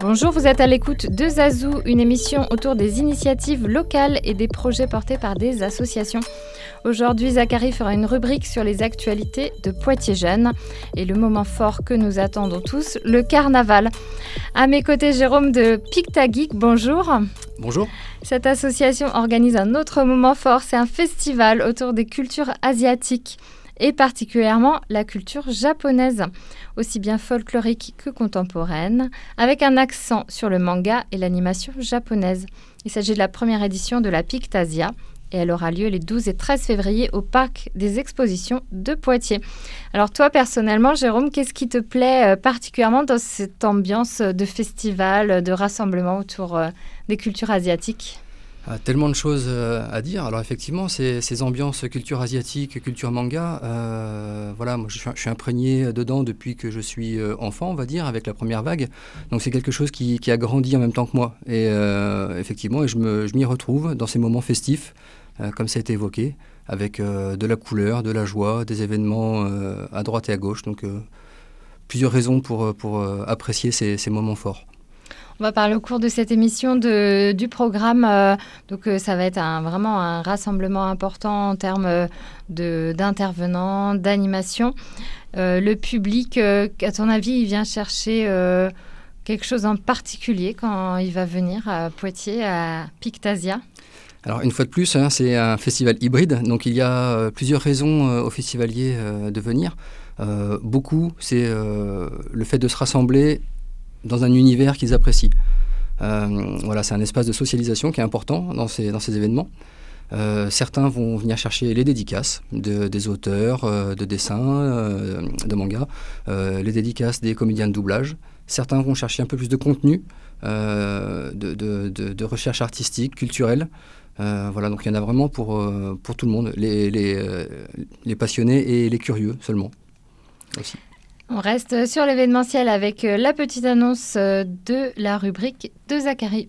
Bonjour, vous êtes à l'écoute de Zazou, une émission autour des initiatives locales et des projets portés par des associations. Aujourd'hui, Zachary fera une rubrique sur les actualités de Poitiers Jeunes et le moment fort que nous attendons tous, le carnaval. À mes côtés, Jérôme de Pictageek, bonjour. Bonjour. Cette association organise un autre moment fort, c'est un festival autour des cultures asiatiques et particulièrement la culture japonaise, aussi bien folklorique que contemporaine, avec un accent sur le manga et l'animation japonaise. Il s'agit de la première édition de la Pictasia et elle aura lieu les 12 et 13 février au parc des expositions de Poitiers. Alors toi personnellement, Jérôme, qu'est-ce qui te plaît euh, particulièrement dans cette ambiance de festival, de rassemblement autour euh, des cultures asiatiques? Ah, tellement de choses euh, à dire. Alors effectivement, ces, ces ambiances culture asiatique, culture manga, euh, voilà, moi je suis, imprégné dedans depuis que je suis euh, enfant, on va dire, avec la première vague. Donc c'est quelque chose qui, a grandi en même temps que moi. Et effectivement, je m'y retrouve dans ces moments festifs, comme ça a été évoqué, avec de la couleur, de la joie, des événements à droite et à gauche. Donc plusieurs raisons pour, apprécier ces moments forts. On va parler au cours de cette émission du programme. Euh, donc, euh, ça va être vraiment un rassemblement important en termes euh, d'intervenants, d'animation. le public, à ton avis, il vient chercher quelque chose en particulier quand il va venir à Poitiers, à Pictasia? Alors une fois de plus, hein, c'est un festival hybride, donc il y a plusieurs raisons aux festivaliers de venir. beaucoup, c'est le fait de se rassembler dans un univers qu'ils apprécient. Euh, voilà, c'est un espace de socialisation qui est important dans ces, dans événements. Euh, certains vont venir chercher les dédicaces de, des auteurs euh, de dessins, de mangas, les dédicaces des comédiens de doublage. Certains vont chercher un peu plus de contenu, de, recherche artistique, culturelle. Voilà, donc il y en a vraiment pour, pour tout le monde, les, les, les passionnés et les curieux seulement aussi. On reste sur l'événementiel avec euh, la petite annonce euh, de la rubrique de Zachary.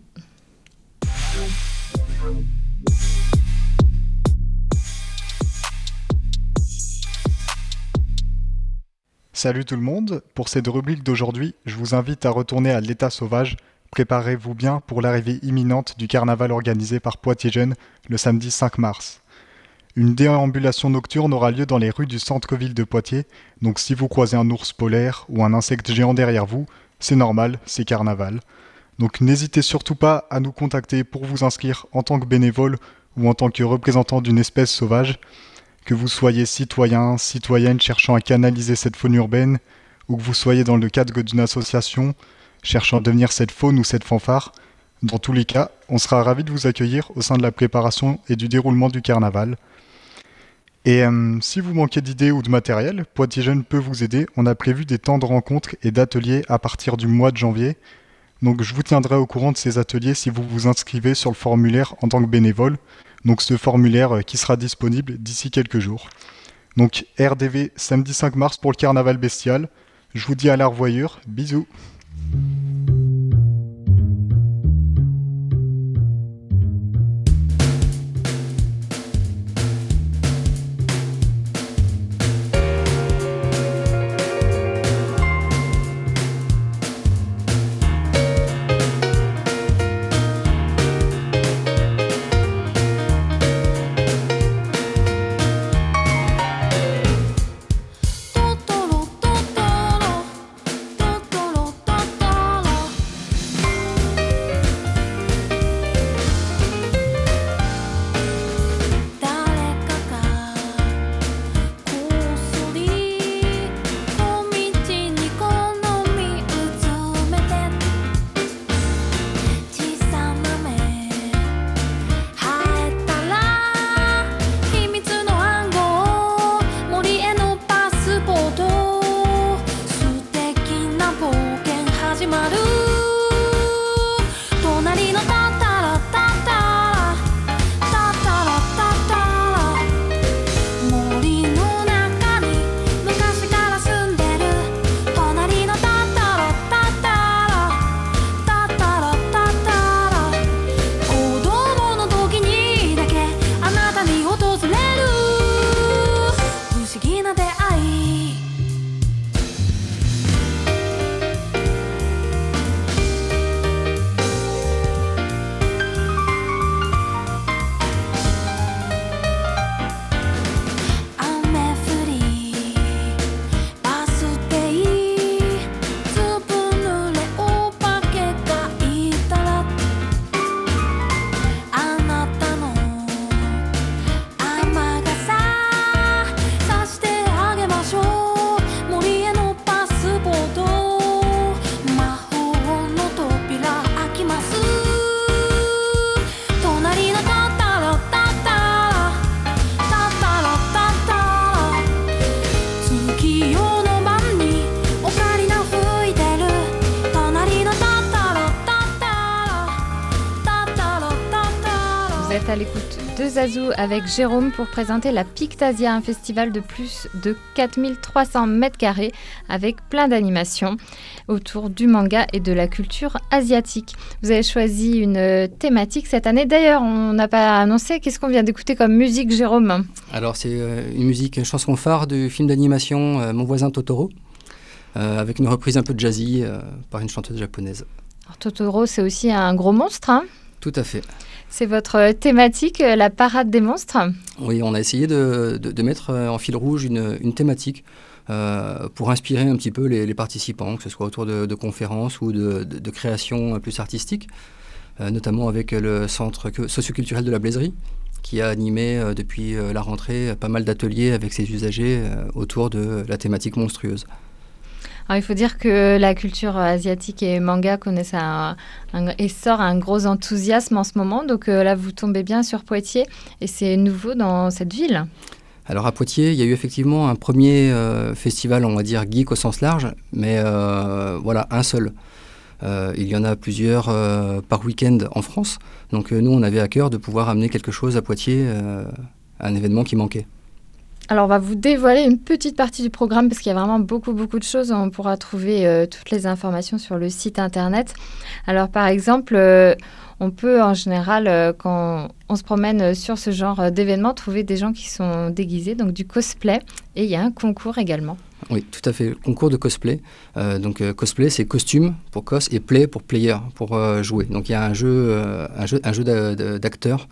Salut tout le monde, pour cette rubrique d'aujourd'hui, je vous invite à retourner à l'état sauvage. Préparez-vous bien pour l'arrivée imminente du carnaval organisé par Poitiers Jeunes le samedi 5 mars. Une déambulation nocturne aura lieu dans les rues du centre-ville de Poitiers, donc si vous croisez un ours polaire ou un insecte géant derrière vous, c'est normal, c'est carnaval. Donc n'hésitez surtout pas à nous contacter pour vous inscrire en tant que bénévole ou en tant que représentant d'une espèce sauvage, que vous soyez citoyen, citoyenne cherchant à canaliser cette faune urbaine, ou que vous soyez dans le cadre d'une association cherchant à devenir cette faune ou cette fanfare. Dans tous les cas, on sera ravis de vous accueillir au sein de la préparation et du déroulement du carnaval. Et euh, si vous manquez d'idées ou de matériel, Poitiers Jeunes peut vous aider. On a prévu des temps de rencontres et d'ateliers à partir du mois de janvier. Donc je vous tiendrai au courant de ces ateliers si vous vous inscrivez sur le formulaire en tant que bénévole. Donc ce formulaire euh, qui sera disponible d'ici quelques jours. Donc RDV samedi 5 mars pour le carnaval bestial. Je vous dis à la revoyure. Bisous. Thank you. Zazou avec Jérôme pour présenter la Pictasia, un festival de plus de 4300 mètres carrés avec plein d'animations autour du manga et de la culture asiatique. Vous avez choisi une thématique cette année. D'ailleurs, on n'a pas annoncé qu'est-ce qu'on vient d'écouter comme musique, Jérôme? Alors, c'est euh, une musique, une chanson phare du film d'animation euh, Mon voisin Totoro, euh, avec une reprise un peu jazzy par une chanteuse japonaise. Totoro, c'est aussi un gros monstre. Hein? Tout à fait. C'est votre thématique, la parade des monstres. Oui, on a essayé de, mettre en fil rouge une, thématique euh, pour inspirer un petit peu les, participants, que ce soit autour de, conférences ou de, créations plus artistiques, euh, notamment avec le centre socioculturel de la Blaiserie, qui a animé euh, depuis la rentrée pas mal d'ateliers avec ses usagers autour de la thématique monstrueuse il faut dire que la culture asiatique et manga connaissent un, essor, un gros enthousiasme en ce moment. Donc euh, là, vous tombez bien sur Poitiers et c'est nouveau dans cette ville. Alors à Poitiers, il y a eu effectivement un premier euh, festival, on va dire geek au sens large, mais euh, voilà, un seul. il y en a plusieurs par week-end en France. Donc nous, on avait à cœur de pouvoir amener quelque chose à Poitiers, un événement qui manquait. Alors, on va vous dévoiler une petite partie du programme parce qu'il y a vraiment beaucoup, beaucoup de choses. On pourra trouver euh, toutes les informations sur le site internet. Alors, par exemple, euh, on peut en général, euh, quand on se promène sur ce genre d'événement, trouver des gens qui sont déguisés, donc du cosplay. Et il y a un concours également. Oui, tout à fait. Concours de cosplay. donc cosplay, c'est costume pour cos et play pour player, pour jouer. Donc il y a un jeu, un jeu, un jeu d'acteurs.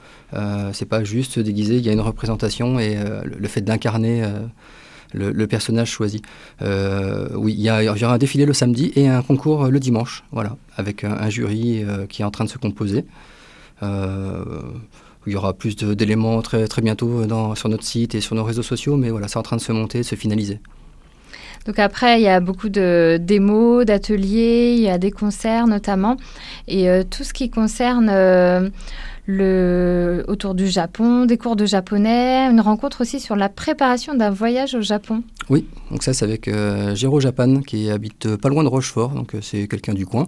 c'est pas juste déguisé. Il y a une représentation et le fait d'incarner le, personnage choisi. Euh, oui, il y, aura un défilé le samedi et un concours le dimanche, voilà, avec un, jury euh, qui est en train de se composer. Euh, il y aura plus d'éléments très, très bientôt sur notre site et sur nos réseaux sociaux, mais voilà, c'est en train de se monter, de se finaliser. Donc après, il y a beaucoup de démos, d'ateliers, il y a des concerts notamment, et tout ce qui concerne le, autour du Japon, des cours de japonais, une rencontre aussi sur la préparation d'un voyage au Japon. Oui, donc ça c'est avec euh, Japan qui habite pas loin de Rochefort, donc euh, c'est quelqu'un du coin,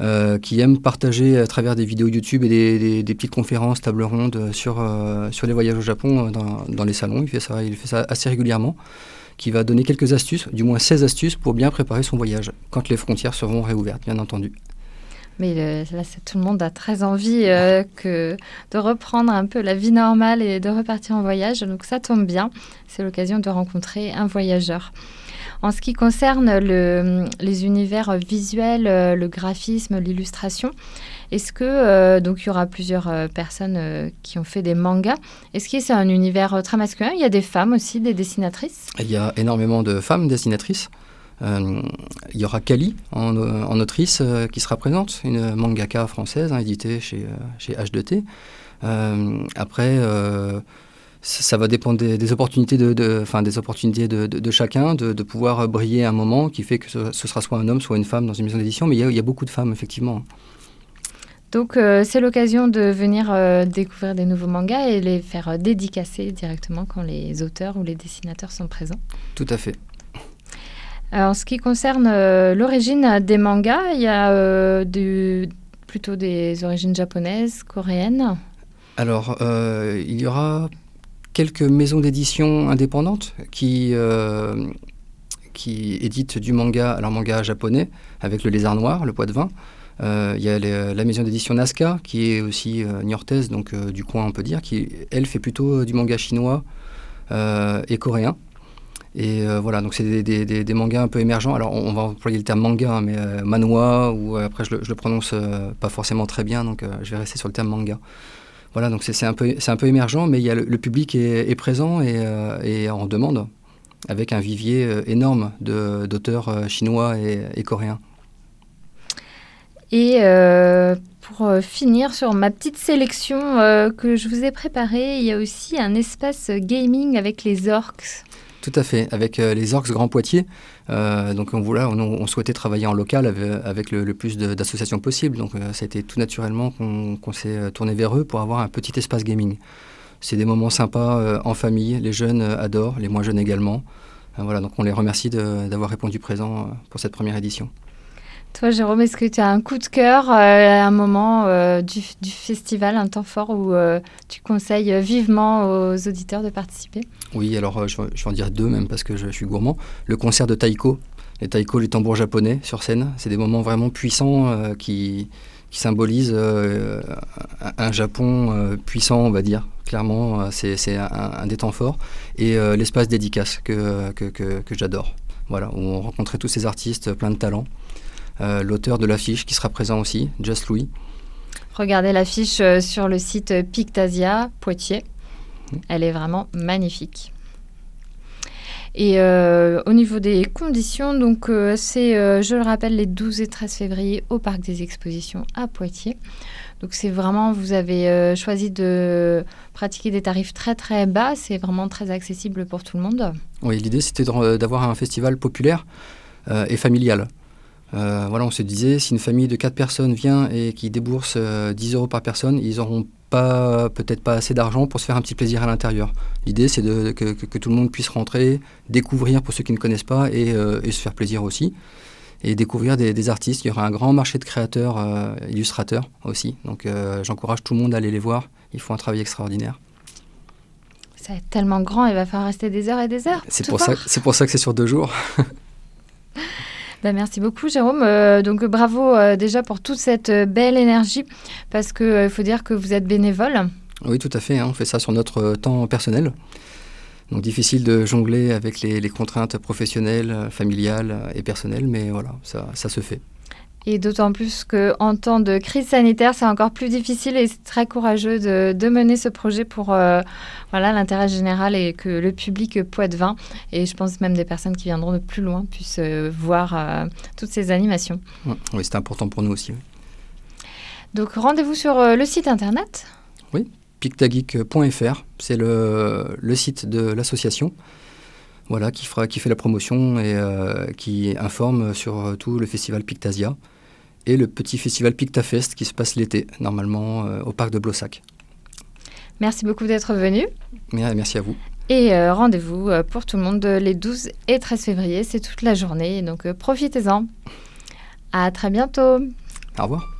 euh, qui aime partager à travers des vidéos YouTube et des, petites conférences, tables rondes sur, sur les voyages au Japon dans, dans, les salons. Il fait, ça, il fait ça assez régulièrement qui va donner quelques astuces, du moins 16 astuces pour bien préparer son voyage, quand les frontières seront réouvertes, bien entendu. Mais là, tout le monde a très envie euh, que, de reprendre un peu la vie normale et de repartir en voyage. Donc ça tombe bien. C'est l'occasion de rencontrer un voyageur. En ce qui concerne le, les univers visuels, euh, le graphisme, l'illustration, est-ce que euh, donc il y aura plusieurs personnes qui ont fait des mangas Est-ce que c'est un univers très masculin? Il y a des femmes aussi, des dessinatrices? Il y a énormément de femmes dessinatrices. Euh, il y aura Kali en, autrice euh, qui sera présente, une mangaka française hein, éditée chez, euh, chez H2T. après, ça va dépendre des, opportunités de, des opportunités de, chacun, de, pouvoir briller un moment qui fait que ce, sera soit un homme, soit une femme dans une maison d'édition. Mais il y, a, beaucoup de femmes, effectivement. Donc c'est l'occasion de venir découvrir des nouveaux mangas et les faire dédicacer directement quand les auteurs ou les dessinateurs sont présents. Tout à fait. En ce qui concerne euh, l'origine des mangas, il y a euh, plutôt des origines japonaises, coréennes Alors, euh, il y aura quelques maisons d'édition indépendantes qui, qui éditent du manga, alors manga japonais, avec le lézard noir, le poids de vin. Il y a la maison d'édition Nazca, qui est aussi niortaise, donc du coin on peut dire, qui, elle, fait plutôt du manga chinois et coréen. Et euh, voilà, donc c'est des, mangas un peu émergents. Alors on, va employer le terme manga, hein, mais euh, manhwa, ou euh, après je le, prononce pas forcément très bien, donc je vais rester sur le terme manga. Voilà, donc c'est un, peu, un peu émergent, mais il y a le, public est, présent et, et, en demande, avec un vivier énorme d'auteurs chinois et, coréens. Et pour finir sur ma petite sélection que je vous ai préparée, il y a aussi un espace gaming avec les orques. Tout à fait, avec euh, les Orcs Grand Poitiers. Euh, donc on, on, souhaitait travailler en local avec, le, plus d'associations possible. Donc euh, ça a été tout naturellement qu'on s'est tourné vers eux pour avoir un petit espace gaming. C'est des moments sympas en famille, les jeunes adorent, les moins jeunes également. voilà, donc on les remercie d'avoir répondu présent pour cette première édition. Toi, Jérôme, est-ce que tu as un coup de cœur à un moment du, du, festival, un temps fort où tu conseilles vivement aux auditeurs de participer? Oui, alors je, vais en dire deux même parce que je, suis gourmand. Le concert de Taiko, les taiko, les tambours japonais sur scène, c'est des moments vraiment puissants qui, symbolisent un Japon puissant, on va dire, clairement, euh, c'est un, des temps forts. Et euh, l'espace dédicace que, j'adore. Voilà, où on rencontrait tous ces artistes plein de talent. Euh, l'auteur de l'affiche qui sera présent aussi, Just Louis. Regardez l'affiche sur le site Pictasia Poitiers. Mmh. Elle est vraiment magnifique. Et au niveau des conditions, donc c'est, je le rappelle, les 12 et 13 février au Parc des Expositions à Poitiers. Donc c'est vraiment, vous avez euh, choisi de pratiquer des tarifs très très bas, c'est vraiment très accessible pour tout le monde. Oui, l'idée c'était d'avoir un festival populaire euh, et familial. Euh, voilà, on se disait, si une famille de 4 personnes vient et qui débourse 10 euros par personne, ils n'auront pas, peut-être pas assez d'argent pour se faire un petit plaisir à l'intérieur. L'idée, c'est que, que, tout le monde puisse rentrer, découvrir pour ceux qui ne connaissent pas et, et se faire plaisir aussi et découvrir des, artistes. Il y aura un grand marché de créateurs, euh, illustrateurs aussi. Donc euh, j'encourage tout le monde à aller les voir. Ils font un travail extraordinaire. Ça va être tellement grand, il va falloir rester des heures et des heures. C'est pour, ça, pour ça que c'est sur deux jours. Ben, merci beaucoup Jérôme. Euh, donc bravo déjà pour toute cette belle énergie parce qu'il faut dire que vous êtes bénévole. Oui tout à fait, hein. on fait ça sur notre temps personnel. Donc difficile de jongler avec les, contraintes professionnelles, familiales et personnelles, mais voilà, ça se fait. Et d'autant plus qu'en temps de crise sanitaire, c'est encore plus difficile et c'est très courageux de, de, mener ce projet pour euh, voilà l'intérêt général et que le public poitevin et je pense même des personnes qui viendront de plus loin puissent euh, voir euh, toutes ces animations. Oui, c'est important pour nous aussi. Donc rendez-vous sur le site internet. Oui, pictageek.fr, c'est le, le, site de l'association. Voilà, qui, fera, qui fait la promotion et euh, qui informe sur tout le festival Pictasia et le petit festival Pictafest qui se passe l'été, normalement euh, au parc de Blossac. Merci beaucoup d'être venu. Merci à vous. Et euh, rendez-vous pour tout le monde les 12 et 13 février, c'est toute la journée, donc profitez-en. À très bientôt. Au revoir.